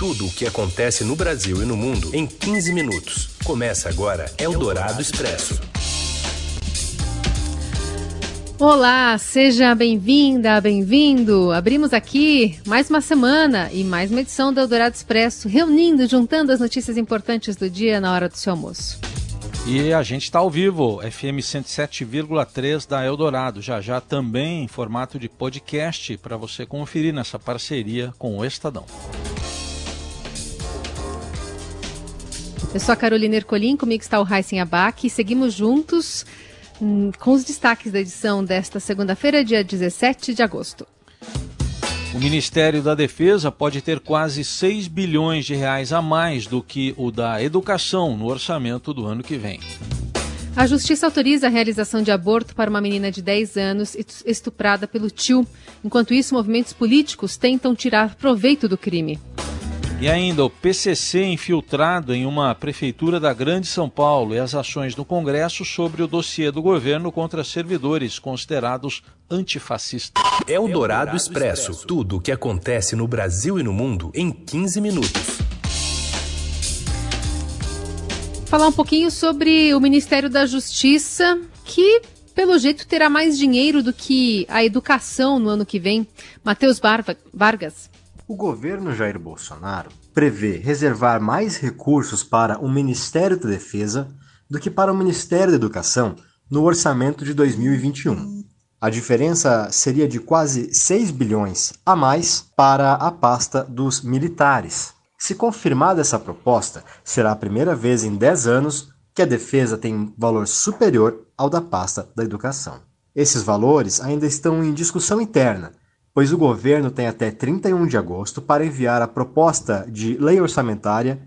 Tudo o que acontece no Brasil e no mundo em 15 minutos. Começa agora Eldorado Expresso. Olá, seja bem-vinda, bem-vindo. Abrimos aqui mais uma semana e mais uma edição do Eldorado Expresso, reunindo, juntando as notícias importantes do dia na hora do seu almoço. E a gente está ao vivo, FM 107,3 da Eldorado, já já também em formato de podcast para você conferir nessa parceria com o Estadão. Eu sou a Carolina Ercolim, comigo está o Heisen Abac e seguimos juntos Hum, com os destaques da edição desta segunda-feira, dia 17 de agosto. O Ministério da Defesa pode ter quase 6 bilhões de reais a mais do que o da educação no orçamento do ano que vem. A Justiça autoriza a realização de aborto para uma menina de 10 anos estuprada pelo tio. Enquanto isso, movimentos políticos tentam tirar proveito do crime. E ainda o PCC infiltrado em uma prefeitura da Grande São Paulo e as ações no Congresso sobre o dossiê do governo contra servidores considerados antifascistas. É o Dourado Expresso. Tudo o que acontece no Brasil e no mundo em 15 minutos. Falar um pouquinho sobre o Ministério da Justiça, que pelo jeito terá mais dinheiro do que a educação no ano que vem. Matheus Vargas. O governo Jair Bolsonaro prevê reservar mais recursos para o Ministério da Defesa do que para o Ministério da Educação no orçamento de 2021. A diferença seria de quase 6 bilhões a mais para a pasta dos militares. Se confirmada essa proposta, será a primeira vez em 10 anos que a defesa tem valor superior ao da pasta da educação. Esses valores ainda estão em discussão interna pois o governo tem até 31 de agosto para enviar a proposta de lei orçamentária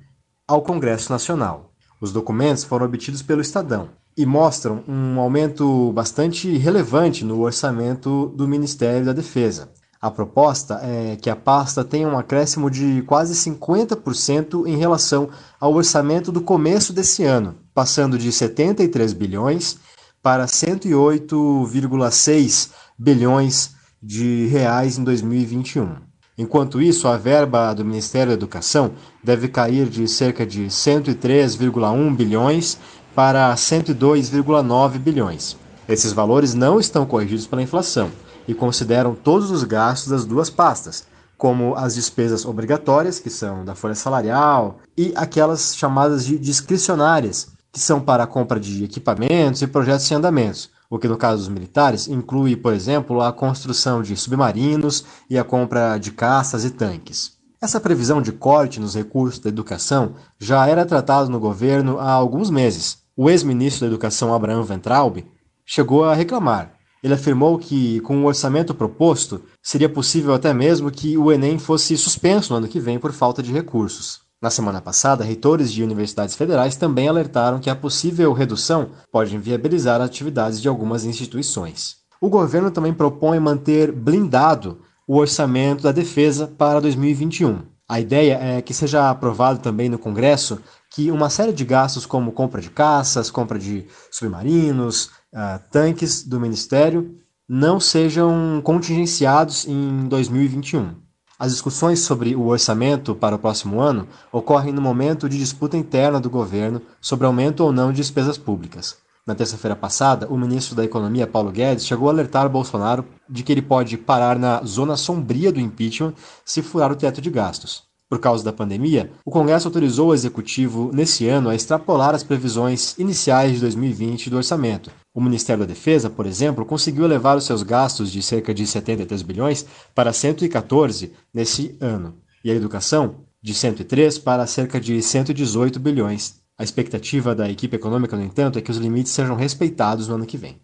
ao Congresso Nacional. Os documentos foram obtidos pelo Estadão e mostram um aumento bastante relevante no orçamento do Ministério da Defesa. A proposta é que a pasta tenha um acréscimo de quase 50% em relação ao orçamento do começo desse ano, passando de 73 bilhões para 108,6 bilhões de reais em 2021. Enquanto isso, a verba do Ministério da Educação deve cair de cerca de 103,1 bilhões para 102,9 bilhões. Esses valores não estão corrigidos pela inflação e consideram todos os gastos das duas pastas, como as despesas obrigatórias, que são da folha salarial, e aquelas chamadas de discricionárias, que são para a compra de equipamentos e projetos em andamentos, o que no caso dos militares inclui, por exemplo, a construção de submarinos e a compra de caças e tanques. Essa previsão de corte nos recursos da educação já era tratada no governo há alguns meses. O ex-ministro da Educação Abraham Ventralbe chegou a reclamar. Ele afirmou que, com o orçamento proposto, seria possível até mesmo que o Enem fosse suspenso no ano que vem por falta de recursos. Na semana passada, reitores de universidades federais também alertaram que a possível redução pode inviabilizar atividades de algumas instituições. O governo também propõe manter blindado o orçamento da defesa para 2021. A ideia é que seja aprovado também no Congresso que uma série de gastos, como compra de caças, compra de submarinos, uh, tanques do Ministério, não sejam contingenciados em 2021. As discussões sobre o orçamento para o próximo ano ocorrem no momento de disputa interna do governo sobre aumento ou não de despesas públicas. Na terça-feira passada, o ministro da Economia, Paulo Guedes, chegou a alertar Bolsonaro de que ele pode parar na zona sombria do impeachment se furar o teto de gastos. Por causa da pandemia, o Congresso autorizou o executivo nesse ano a extrapolar as previsões iniciais de 2020 do orçamento. O Ministério da Defesa, por exemplo, conseguiu elevar os seus gastos de cerca de 73 bilhões para 114 nesse ano, e a educação de 103 para cerca de 118 bilhões. A expectativa da equipe econômica, no entanto, é que os limites sejam respeitados no ano que vem.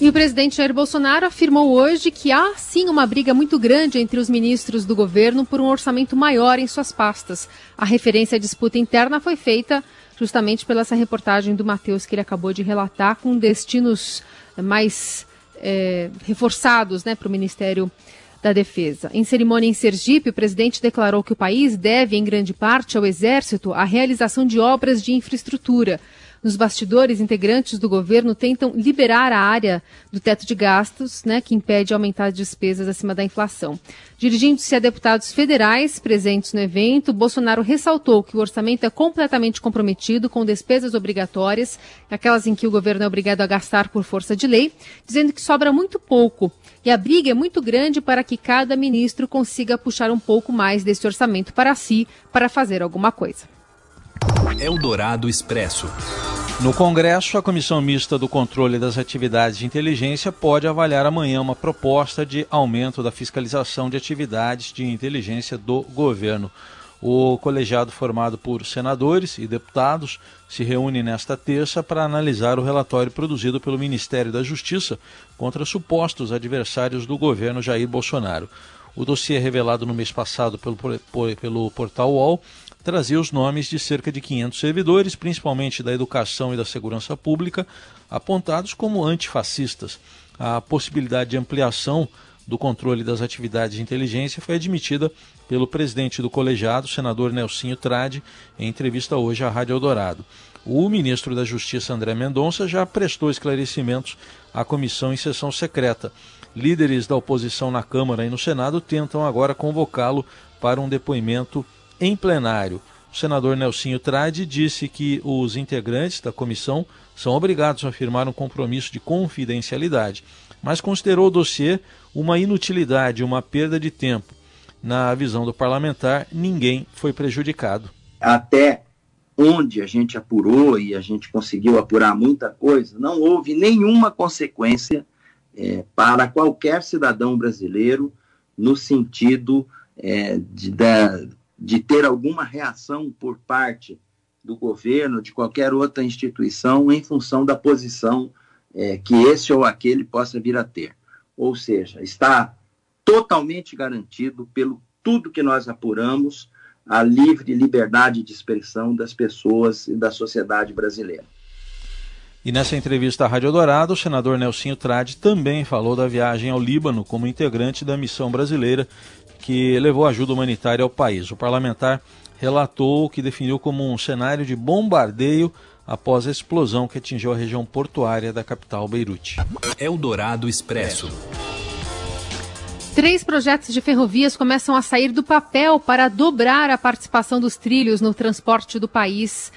E o presidente Jair Bolsonaro afirmou hoje que há sim uma briga muito grande entre os ministros do governo por um orçamento maior em suas pastas. A referência à disputa interna foi feita justamente pela essa reportagem do Matheus que ele acabou de relatar, com destinos mais é, reforçados né, para o Ministério da Defesa. Em cerimônia em Sergipe, o presidente declarou que o país deve, em grande parte, ao Exército a realização de obras de infraestrutura. Nos bastidores, integrantes do governo tentam liberar a área do teto de gastos, né, que impede aumentar as despesas acima da inflação. Dirigindo-se a deputados federais presentes no evento, Bolsonaro ressaltou que o orçamento é completamente comprometido com despesas obrigatórias, aquelas em que o governo é obrigado a gastar por força de lei, dizendo que sobra muito pouco e a briga é muito grande para que cada ministro consiga puxar um pouco mais desse orçamento para si, para fazer alguma coisa. Eldorado Expresso. No Congresso, a Comissão Mista do Controle das Atividades de Inteligência pode avaliar amanhã uma proposta de aumento da fiscalização de atividades de inteligência do governo. O colegiado formado por senadores e deputados se reúne nesta terça para analisar o relatório produzido pelo Ministério da Justiça contra supostos adversários do governo Jair Bolsonaro. O dossiê revelado no mês passado pelo, pelo portal UOL trazia os nomes de cerca de 500 servidores, principalmente da educação e da segurança pública, apontados como antifascistas. A possibilidade de ampliação do controle das atividades de inteligência foi admitida pelo presidente do colegiado, senador Nelsinho Trade, em entrevista hoje à Rádio Eldorado. O ministro da Justiça, André Mendonça, já prestou esclarecimentos à comissão em sessão secreta. Líderes da oposição na Câmara e no Senado tentam agora convocá-lo para um depoimento em plenário. O senador Nelsinho Trade disse que os integrantes da comissão são obrigados a firmar um compromisso de confidencialidade, mas considerou o dossiê uma inutilidade, uma perda de tempo. Na visão do parlamentar, ninguém foi prejudicado. Até onde a gente apurou e a gente conseguiu apurar muita coisa, não houve nenhuma consequência é, para qualquer cidadão brasileiro no sentido é, de, de, de ter alguma reação por parte do governo, de qualquer outra instituição, em função da posição é, que esse ou aquele possa vir a ter. Ou seja, está totalmente garantido pelo tudo que nós apuramos a livre liberdade de expressão das pessoas e da sociedade brasileira. E nessa entrevista à Rádio Dourado, o senador Nelsinho Trade também falou da viagem ao Líbano como integrante da missão brasileira que levou ajuda humanitária ao país. O parlamentar relatou o que definiu como um cenário de bombardeio após a explosão que atingiu a região portuária da capital Beirute. Eldorado Expresso. Três projetos de ferrovias começam a sair do papel para dobrar a participação dos trilhos no transporte do país.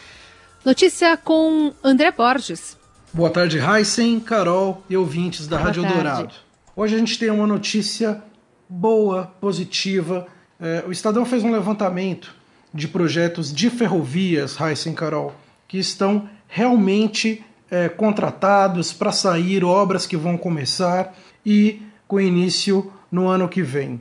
Notícia com André Borges. Boa tarde, Heisen, Carol e ouvintes da Boa Rádio tarde. Dourado. Hoje a gente tem uma notícia boa, positiva. É, o Estadão fez um levantamento de projetos de ferrovias, Heisen, Carol, que estão realmente é, contratados para sair, obras que vão começar e com início no ano que vem.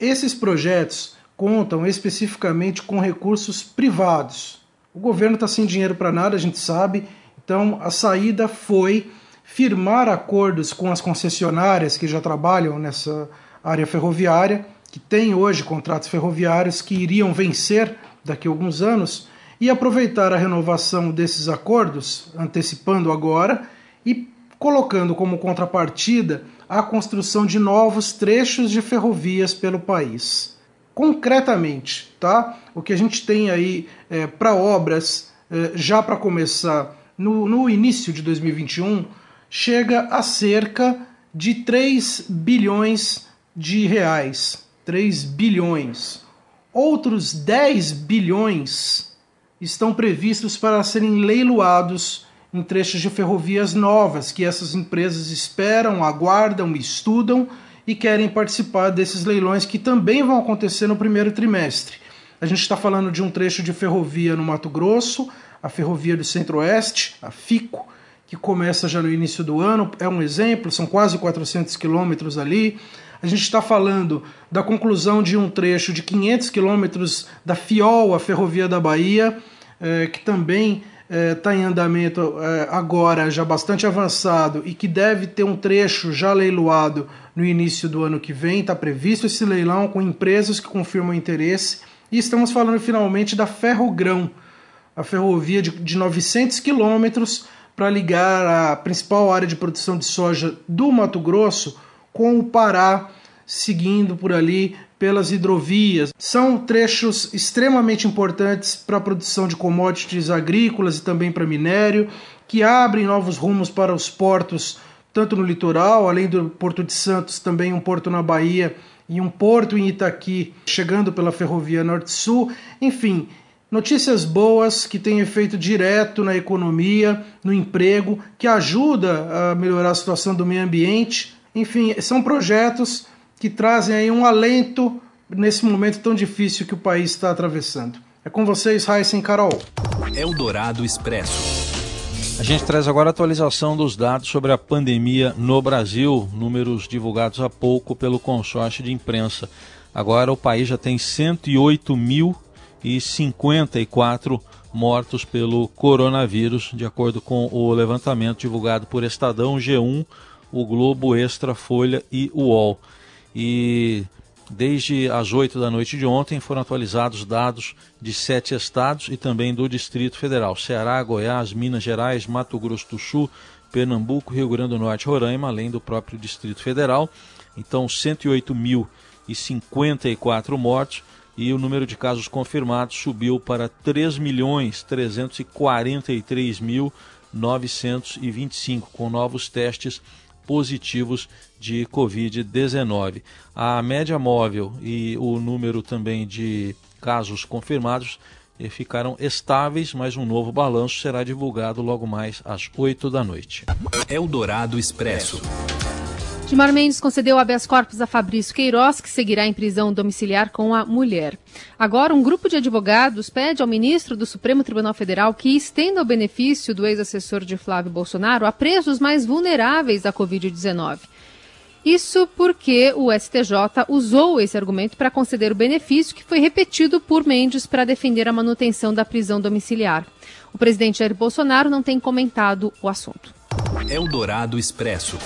Esses projetos contam especificamente com recursos privados. O governo está sem dinheiro para nada, a gente sabe, então a saída foi firmar acordos com as concessionárias que já trabalham nessa área ferroviária, que tem hoje contratos ferroviários que iriam vencer daqui a alguns anos e aproveitar a renovação desses acordos, antecipando agora e colocando como contrapartida a construção de novos trechos de ferrovias pelo país. Concretamente, tá? O que a gente tem aí é, para obras é, já para começar no, no início de 2021 chega a cerca de 3 bilhões de reais. 3 bilhões. Outros 10 bilhões estão previstos para serem leiloados em trechos de ferrovias novas que essas empresas esperam, aguardam, estudam e querem participar desses leilões que também vão acontecer no primeiro trimestre. A gente está falando de um trecho de ferrovia no Mato Grosso, a Ferrovia do Centro-Oeste, a FICO, que começa já no início do ano, é um exemplo, são quase 400 quilômetros ali. A gente está falando da conclusão de um trecho de 500 quilômetros da FIOL, a Ferrovia da Bahia, eh, que também está é, em andamento é, agora, já bastante avançado, e que deve ter um trecho já leiloado no início do ano que vem. Está previsto esse leilão com empresas que confirmam interesse. E estamos falando finalmente da Ferrogrão, a ferrovia de, de 900 quilômetros para ligar a principal área de produção de soja do Mato Grosso com o Pará, seguindo por ali pelas hidrovias. São trechos extremamente importantes para a produção de commodities agrícolas e também para minério. que abrem novos rumos para os portos, tanto no litoral, além do Porto de Santos, também um porto na Bahia e um porto em Itaqui, chegando pela ferrovia Norte-Sul. Enfim, notícias boas que têm efeito direto na economia, no emprego, que ajuda a melhorar a situação do meio ambiente. Enfim, são projetos que trazem aí um alento nesse momento tão difícil que o país está atravessando. É com vocês, Raíssa e Carol. Eldorado Expresso. A gente traz agora a atualização dos dados sobre a pandemia no Brasil, números divulgados há pouco pelo consórcio de imprensa. Agora o país já tem 108.054 mortos pelo coronavírus, de acordo com o levantamento divulgado por Estadão, G1, o Globo Extra, Folha e UOL. E Desde as 8 da noite de ontem foram atualizados dados de sete estados e também do Distrito Federal: Ceará, Goiás, Minas Gerais, Mato Grosso do Sul, Pernambuco, Rio Grande do Norte, Roraima, além do próprio Distrito Federal. Então, 108.054 mortos e o número de casos confirmados subiu para 3.343.925, com novos testes positivos de Covid-19. A média móvel e o número também de casos confirmados eh, ficaram estáveis, mas um novo balanço será divulgado logo mais às 8 da noite. Eldorado Expresso. Gilmar Mendes concedeu habeas corpus a Fabrício Queiroz, que seguirá em prisão domiciliar com a mulher. Agora, um grupo de advogados pede ao ministro do Supremo Tribunal Federal que estenda o benefício do ex-assessor de Flávio Bolsonaro a presos mais vulneráveis à Covid-19. Isso porque o STJ usou esse argumento para conceder o benefício que foi repetido por Mendes para defender a manutenção da prisão domiciliar. O presidente Jair Bolsonaro não tem comentado o assunto. Eldorado Expresso.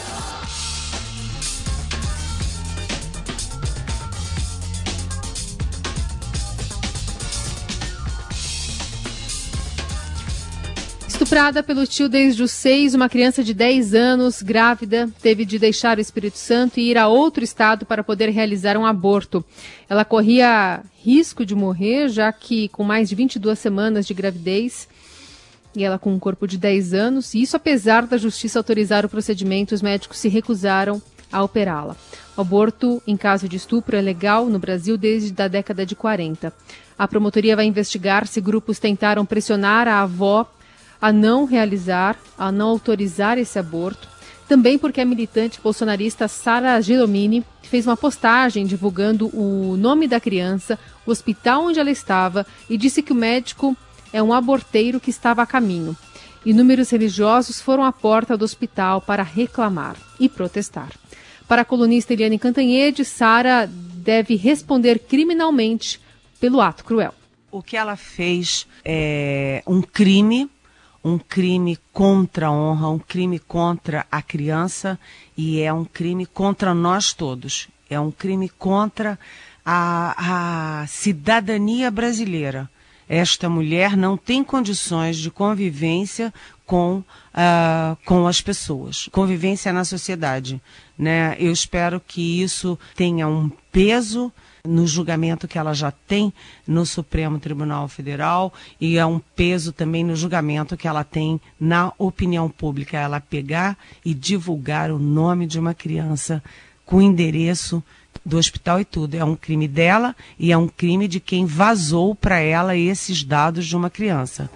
Estuprada pelo tio desde os seis, uma criança de 10 anos, grávida, teve de deixar o Espírito Santo e ir a outro estado para poder realizar um aborto. Ela corria risco de morrer, já que com mais de 22 semanas de gravidez, e ela com um corpo de 10 anos, e isso apesar da justiça autorizar o procedimento, os médicos se recusaram a operá-la. O aborto em caso de estupro é legal no Brasil desde a década de 40. A promotoria vai investigar se grupos tentaram pressionar a avó a não realizar, a não autorizar esse aborto. Também porque a militante bolsonarista Sara Giromini fez uma postagem divulgando o nome da criança, o hospital onde ela estava e disse que o médico é um aborteiro que estava a caminho. Inúmeros religiosos foram à porta do hospital para reclamar e protestar. Para a colunista Eliane Cantanhede, Sara deve responder criminalmente pelo ato cruel. O que ela fez é um crime um crime contra a honra, um crime contra a criança e é um crime contra nós todos. É um crime contra a, a cidadania brasileira. Esta mulher não tem condições de convivência com, uh, com as pessoas, convivência na sociedade. Né? Eu espero que isso tenha um peso no julgamento que ela já tem no Supremo Tribunal Federal e é um peso também no julgamento que ela tem na opinião pública. Ela pegar e divulgar o nome de uma criança com endereço do hospital e tudo. É um crime dela e é um crime de quem vazou para ela esses dados de uma criança.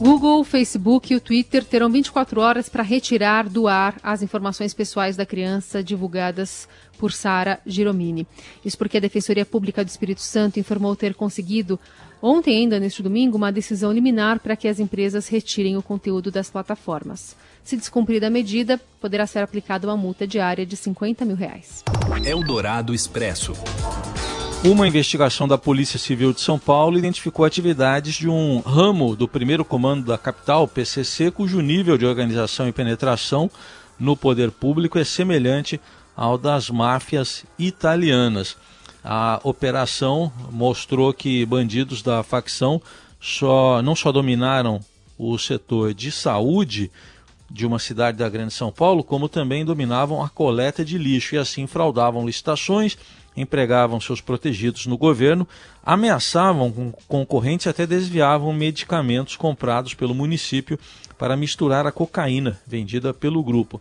Google, Facebook e o Twitter terão 24 horas para retirar do ar as informações pessoais da criança divulgadas por Sara Giromini. Isso porque a Defensoria Pública do Espírito Santo informou ter conseguido, ontem ainda neste domingo, uma decisão liminar para que as empresas retirem o conteúdo das plataformas. Se descumprida a medida, poderá ser aplicada uma multa diária de 50 mil reais. Eldorado Expresso. Uma investigação da Polícia Civil de São Paulo identificou atividades de um ramo do primeiro comando da capital, PCC, cujo nível de organização e penetração no poder público é semelhante ao das máfias italianas. A operação mostrou que bandidos da facção só, não só dominaram o setor de saúde, de uma cidade da Grande São Paulo, como também dominavam a coleta de lixo e assim fraudavam licitações, empregavam seus protegidos no governo, ameaçavam concorrentes e até desviavam medicamentos comprados pelo município para misturar a cocaína vendida pelo grupo.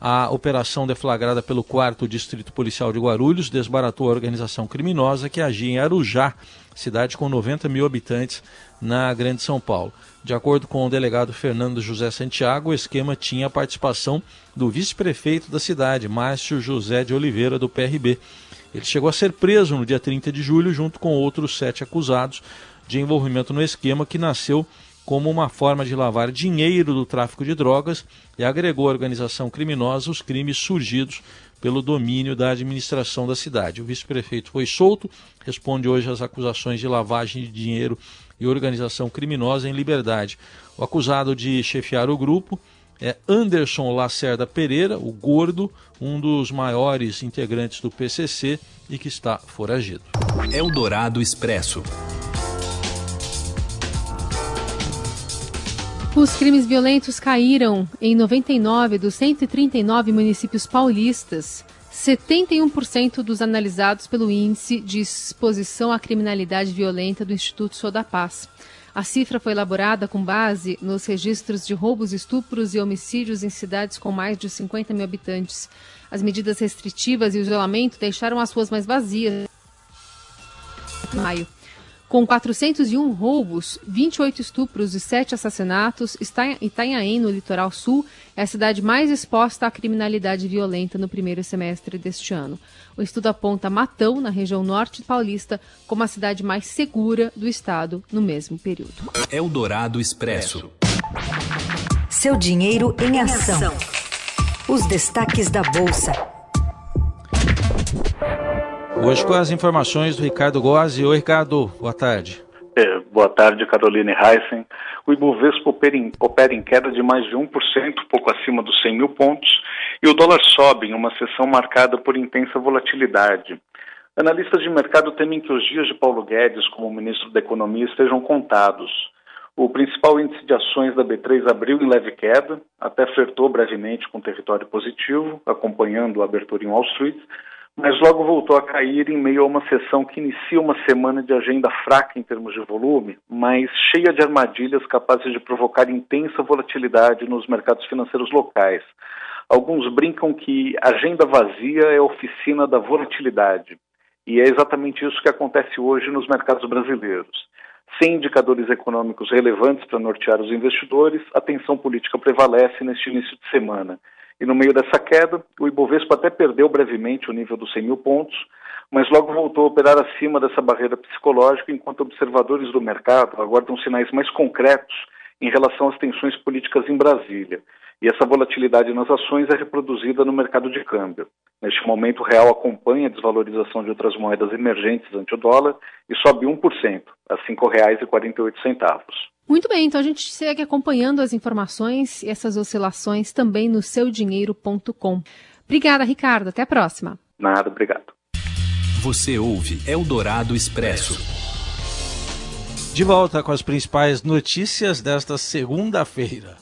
A operação deflagrada pelo 4 Distrito Policial de Guarulhos desbaratou a organização criminosa que agia em Arujá, cidade com 90 mil habitantes na Grande São Paulo. De acordo com o delegado Fernando José Santiago, o esquema tinha a participação do vice-prefeito da cidade, Márcio José de Oliveira, do PRB. Ele chegou a ser preso no dia 30 de julho, junto com outros sete acusados de envolvimento no esquema que nasceu como uma forma de lavar dinheiro do tráfico de drogas e agregou à organização criminosa os crimes surgidos pelo domínio da administração da cidade. O vice-prefeito foi solto, responde hoje às acusações de lavagem de dinheiro e organização criminosa em liberdade. O acusado de chefiar o grupo é Anderson Lacerda Pereira, o gordo, um dos maiores integrantes do PCC e que está foragido. Eldorado Expresso. Os crimes violentos caíram em 99 dos 139 municípios paulistas. 71% dos analisados pelo Índice de Exposição à Criminalidade Violenta do Instituto Sodapaz. A cifra foi elaborada com base nos registros de roubos, estupros e homicídios em cidades com mais de 50 mil habitantes. As medidas restritivas e o isolamento deixaram as ruas mais vazias. Maio. Com 401 roubos, 28 estupros e 7 assassinatos, Itanhaém, no litoral sul, é a cidade mais exposta à criminalidade violenta no primeiro semestre deste ano. O estudo aponta Matão, na região norte paulista, como a cidade mais segura do estado no mesmo período. Eldorado Expresso. Seu dinheiro em ação. Os destaques da Bolsa. Hoje com as informações do Ricardo Gozzi. Oi, Ricardo, boa tarde. É, boa tarde, Caroline Heissen. O Ibovespa opera em, opera em, queda de mais de 1%, pouco acima dos 100 mil pontos, e o dólar sobe em uma sessão marcada por intensa volatilidade. Analistas de mercado temem que os dias de Paulo Guedes como ministro da Economia estejam contados. O principal índice de ações da B3 abriu em leve queda, até flertou brevemente com território positivo, acompanhando a abertura em Wall Street, mas logo voltou a cair em meio a uma sessão que inicia uma semana de agenda fraca em termos de volume, mas cheia de armadilhas capazes de provocar intensa volatilidade nos mercados financeiros locais. Alguns brincam que agenda vazia é a oficina da volatilidade. E é exatamente isso que acontece hoje nos mercados brasileiros. Sem indicadores econômicos relevantes para nortear os investidores, a tensão política prevalece neste início de semana. E no meio dessa queda, o Ibovespa até perdeu brevemente o nível dos 100 mil pontos, mas logo voltou a operar acima dessa barreira psicológica, enquanto observadores do mercado aguardam sinais mais concretos em relação às tensões políticas em Brasília. E essa volatilidade nas ações é reproduzida no mercado de câmbio. Neste momento, o real acompanha a desvalorização de outras moedas emergentes ante o dólar e sobe 1%, a R$ 5,48. Muito bem, então a gente segue acompanhando as informações e essas oscilações também no seudinheiro.com. Obrigada, Ricardo. Até a próxima. Nada, obrigado. Você ouve Eldorado Expresso. De volta com as principais notícias desta segunda-feira.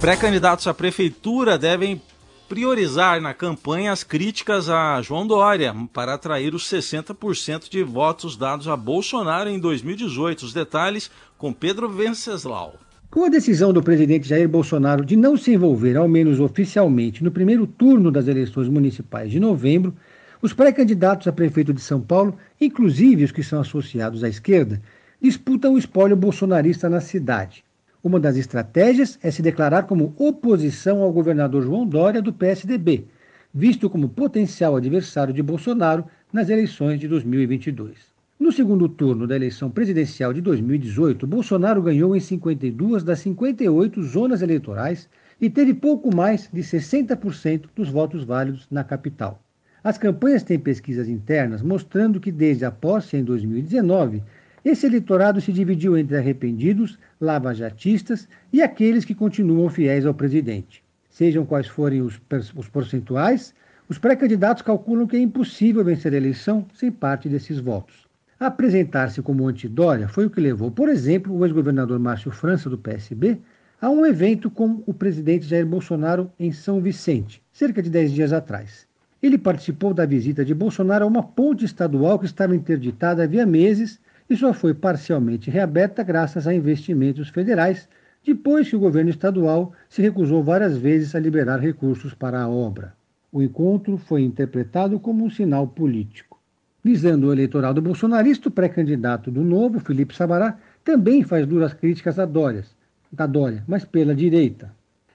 Pré-candidatos à prefeitura devem priorizar na campanha as críticas a João Dória para atrair os 60% de votos dados a Bolsonaro em 2018. Os detalhes com Pedro Venceslau. Com a decisão do presidente Jair Bolsonaro de não se envolver, ao menos oficialmente, no primeiro turno das eleições municipais de novembro, os pré-candidatos a prefeito de São Paulo, inclusive os que são associados à esquerda, disputam o espólio bolsonarista na cidade. Uma das estratégias é se declarar como oposição ao governador João Dória do PSDB, visto como potencial adversário de Bolsonaro nas eleições de 2022. No segundo turno da eleição presidencial de 2018, Bolsonaro ganhou em 52 das 58 zonas eleitorais e teve pouco mais de 60% dos votos válidos na capital. As campanhas têm pesquisas internas mostrando que desde a posse em 2019, esse eleitorado se dividiu entre arrependidos, lavajatistas e aqueles que continuam fiéis ao presidente. Sejam quais forem os, os percentuais, os pré-candidatos calculam que é impossível vencer a eleição sem parte desses votos. Apresentar-se como antidória foi o que levou, por exemplo, o ex-governador Márcio França, do PSB, a um evento com o presidente Jair Bolsonaro em São Vicente, cerca de 10 dias atrás. Ele participou da visita de Bolsonaro a uma ponte estadual que estava interditada havia meses e só foi parcialmente reaberta graças a investimentos federais, depois que o governo estadual se recusou várias vezes a liberar recursos para a obra. O encontro foi interpretado como um sinal político. Visando o eleitoral do bolsonarista, o pré-candidato do Novo, Felipe Sabará, também faz duras críticas a Dória, da Dória, mas pela direita.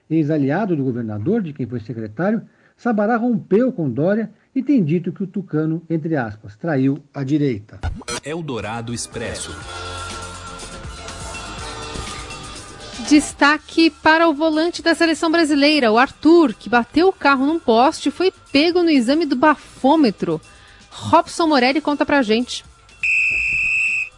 Ex-aliado do governador, de quem foi secretário, Sabará rompeu com Dória e tem dito que o Tucano, entre aspas, traiu a direita. Eldorado Expresso. Destaque para o volante da seleção brasileira, o Arthur, que bateu o carro num poste e foi pego no exame do bafômetro. Robson Morelli conta pra gente.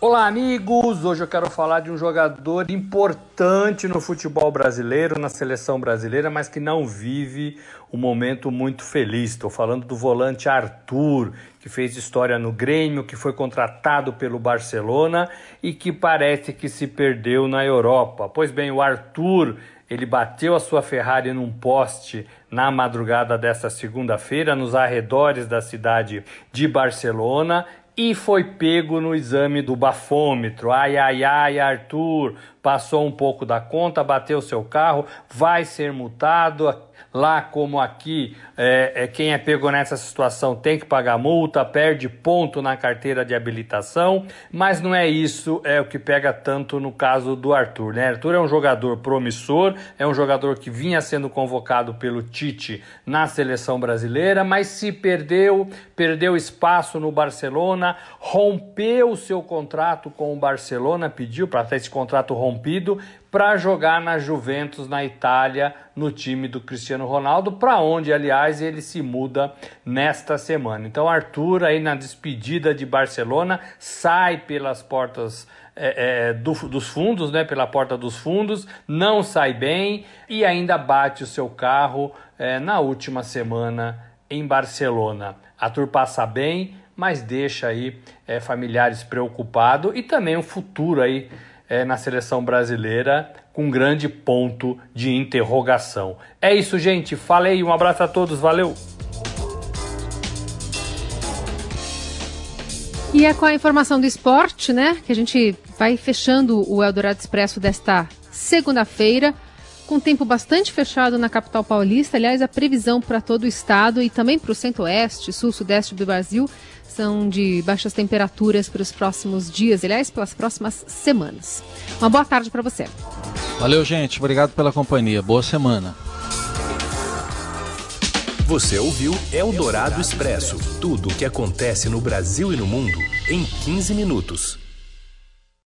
Olá, amigos! Hoje eu quero falar de um jogador importante no futebol brasileiro, na seleção brasileira, mas que não vive um momento muito feliz. Estou falando do volante Arthur, que fez história no Grêmio, que foi contratado pelo Barcelona e que parece que se perdeu na Europa. Pois bem, o Arthur ele bateu a sua Ferrari num poste na madrugada desta segunda-feira, nos arredores da cidade de Barcelona, e foi pego no exame do bafômetro. Ai, ai, ai, Arthur, passou um pouco da conta, bateu seu carro, vai ser multado lá como aqui, é, é, quem é pego nessa situação tem que pagar multa, perde ponto na carteira de habilitação, mas não é isso é o que pega tanto no caso do Arthur. Né? Arthur é um jogador promissor, é um jogador que vinha sendo convocado pelo Tite na seleção brasileira, mas se perdeu, perdeu espaço no Barcelona, rompeu o seu contrato com o Barcelona, pediu para ter esse contrato rompido, para jogar na Juventus na Itália, no time do Cristiano Ronaldo, para onde, aliás, ele se muda nesta semana. Então, Arthur, aí na despedida de Barcelona, sai pelas portas é, é, do, dos fundos, né, pela porta dos fundos, não sai bem e ainda bate o seu carro é, na última semana em Barcelona. Arthur passa bem, mas deixa aí é, familiares preocupados e também o futuro aí é, na seleção brasileira com grande ponto de interrogação. É isso, gente. Falei, um abraço a todos, valeu! E é com a informação do esporte, né, que a gente vai fechando o Eldorado Expresso desta segunda-feira, com tempo bastante fechado na capital paulista. Aliás, a previsão para todo o estado e também para o centro-oeste, sul-sudeste do Brasil são de baixas temperaturas para os próximos dias, aliás, pelas próximas semanas. Uma boa tarde para você. Valeu, gente. Obrigado pela companhia. Boa semana. Você ouviu Eldorado Expresso tudo o que acontece no Brasil e no mundo em 15 minutos.